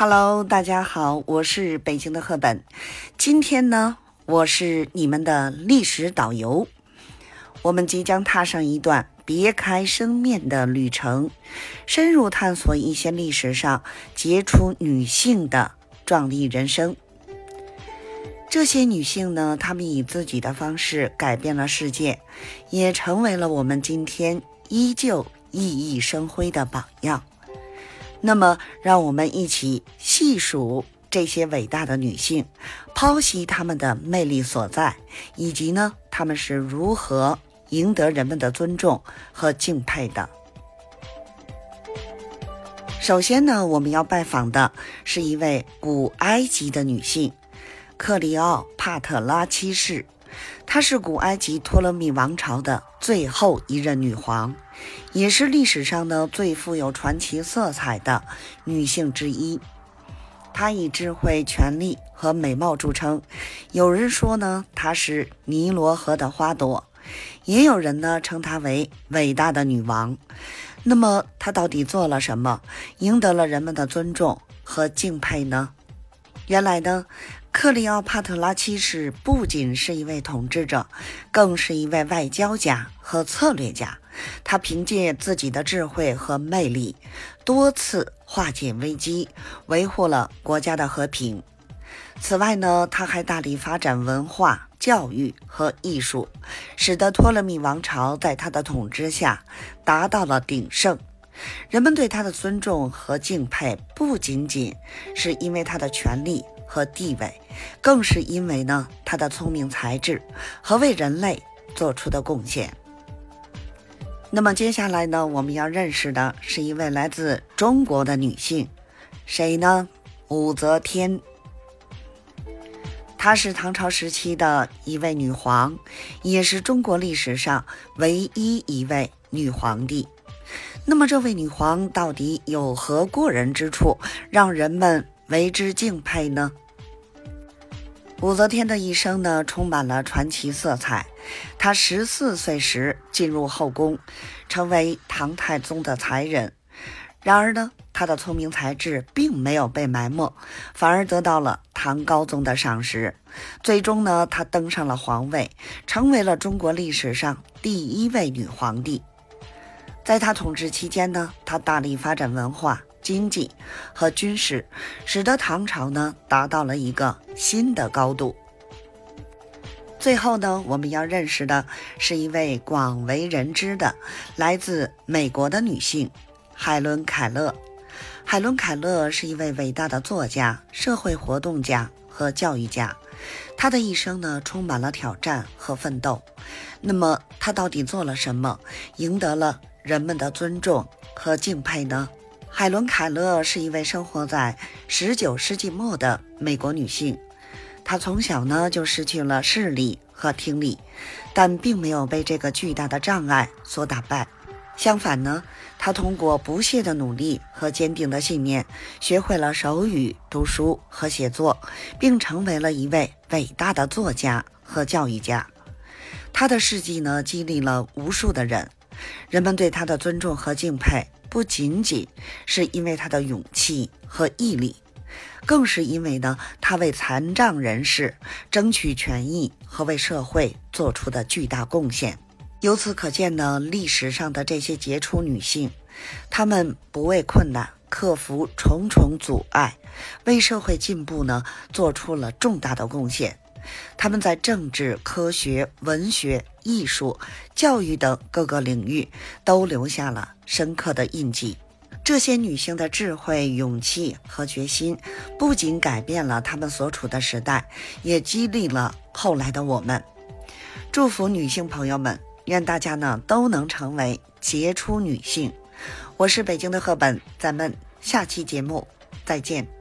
Hello，大家好，我是北京的赫本。今天呢，我是你们的历史导游。我们即将踏上一段别开生面的旅程，深入探索一些历史上杰出女性的壮丽人生。这些女性呢，她们以自己的方式改变了世界，也成为了我们今天依旧熠熠生辉的榜样。那么，让我们一起细数这些伟大的女性，剖析她们的魅力所在，以及呢，她们是如何赢得人们的尊重和敬佩的。首先呢，我们要拜访的是一位古埃及的女性——克里奥帕特拉七世。她是古埃及托勒密王朝的最后一任女皇，也是历史上呢最富有传奇色彩的女性之一。她以智慧、权力和美貌著称。有人说呢，她是尼罗河的花朵；也有人呢称她为伟大的女王。那么，她到底做了什么，赢得了人们的尊重和敬佩呢？原来呢。克里奥帕特拉七世不仅是一位统治者，更是一位外交家和策略家。他凭借自己的智慧和魅力，多次化解危机，维护了国家的和平。此外呢，他还大力发展文化、教育和艺术，使得托勒密王朝在他的统治下达到了鼎盛。人们对他的尊重和敬佩，不仅仅是因为他的权力。和地位，更是因为呢他的聪明才智和为人类做出的贡献。那么接下来呢，我们要认识的是一位来自中国的女性，谁呢？武则天。她是唐朝时期的一位女皇，也是中国历史上唯一一位女皇帝。那么这位女皇到底有何过人之处，让人们？为之敬佩呢？武则天的一生呢，充满了传奇色彩。她十四岁时进入后宫，成为唐太宗的才人。然而呢，她的聪明才智并没有被埋没，反而得到了唐高宗的赏识。最终呢，她登上了皇位，成为了中国历史上第一位女皇帝。在她统治期间呢，她大力发展文化。经济和军事，使得唐朝呢达到了一个新的高度。最后呢，我们要认识的是一位广为人知的来自美国的女性海伦·凯勒。海伦·凯勒是一位伟大的作家、社会活动家和教育家。她的一生呢，充满了挑战和奋斗。那么，她到底做了什么，赢得了人们的尊重和敬佩呢？海伦·凯勒是一位生活在19世纪末的美国女性。她从小呢就失去了视力和听力，但并没有被这个巨大的障碍所打败。相反呢，她通过不懈的努力和坚定的信念，学会了手语、读书和写作，并成为了一位伟大的作家和教育家。她的事迹呢，激励了无数的人，人们对她的尊重和敬佩。不仅仅是因为他的勇气和毅力，更是因为呢，他为残障人士争取权益和为社会做出的巨大贡献。由此可见呢，历史上的这些杰出女性，她们不畏困难，克服重重阻碍，为社会进步呢做出了重大的贡献。他们在政治、科学、文学、艺术、教育等各个领域都留下了深刻的印记。这些女性的智慧、勇气和决心，不仅改变了她们所处的时代，也激励了后来的我们。祝福女性朋友们，愿大家呢都能成为杰出女性。我是北京的赫本，咱们下期节目再见。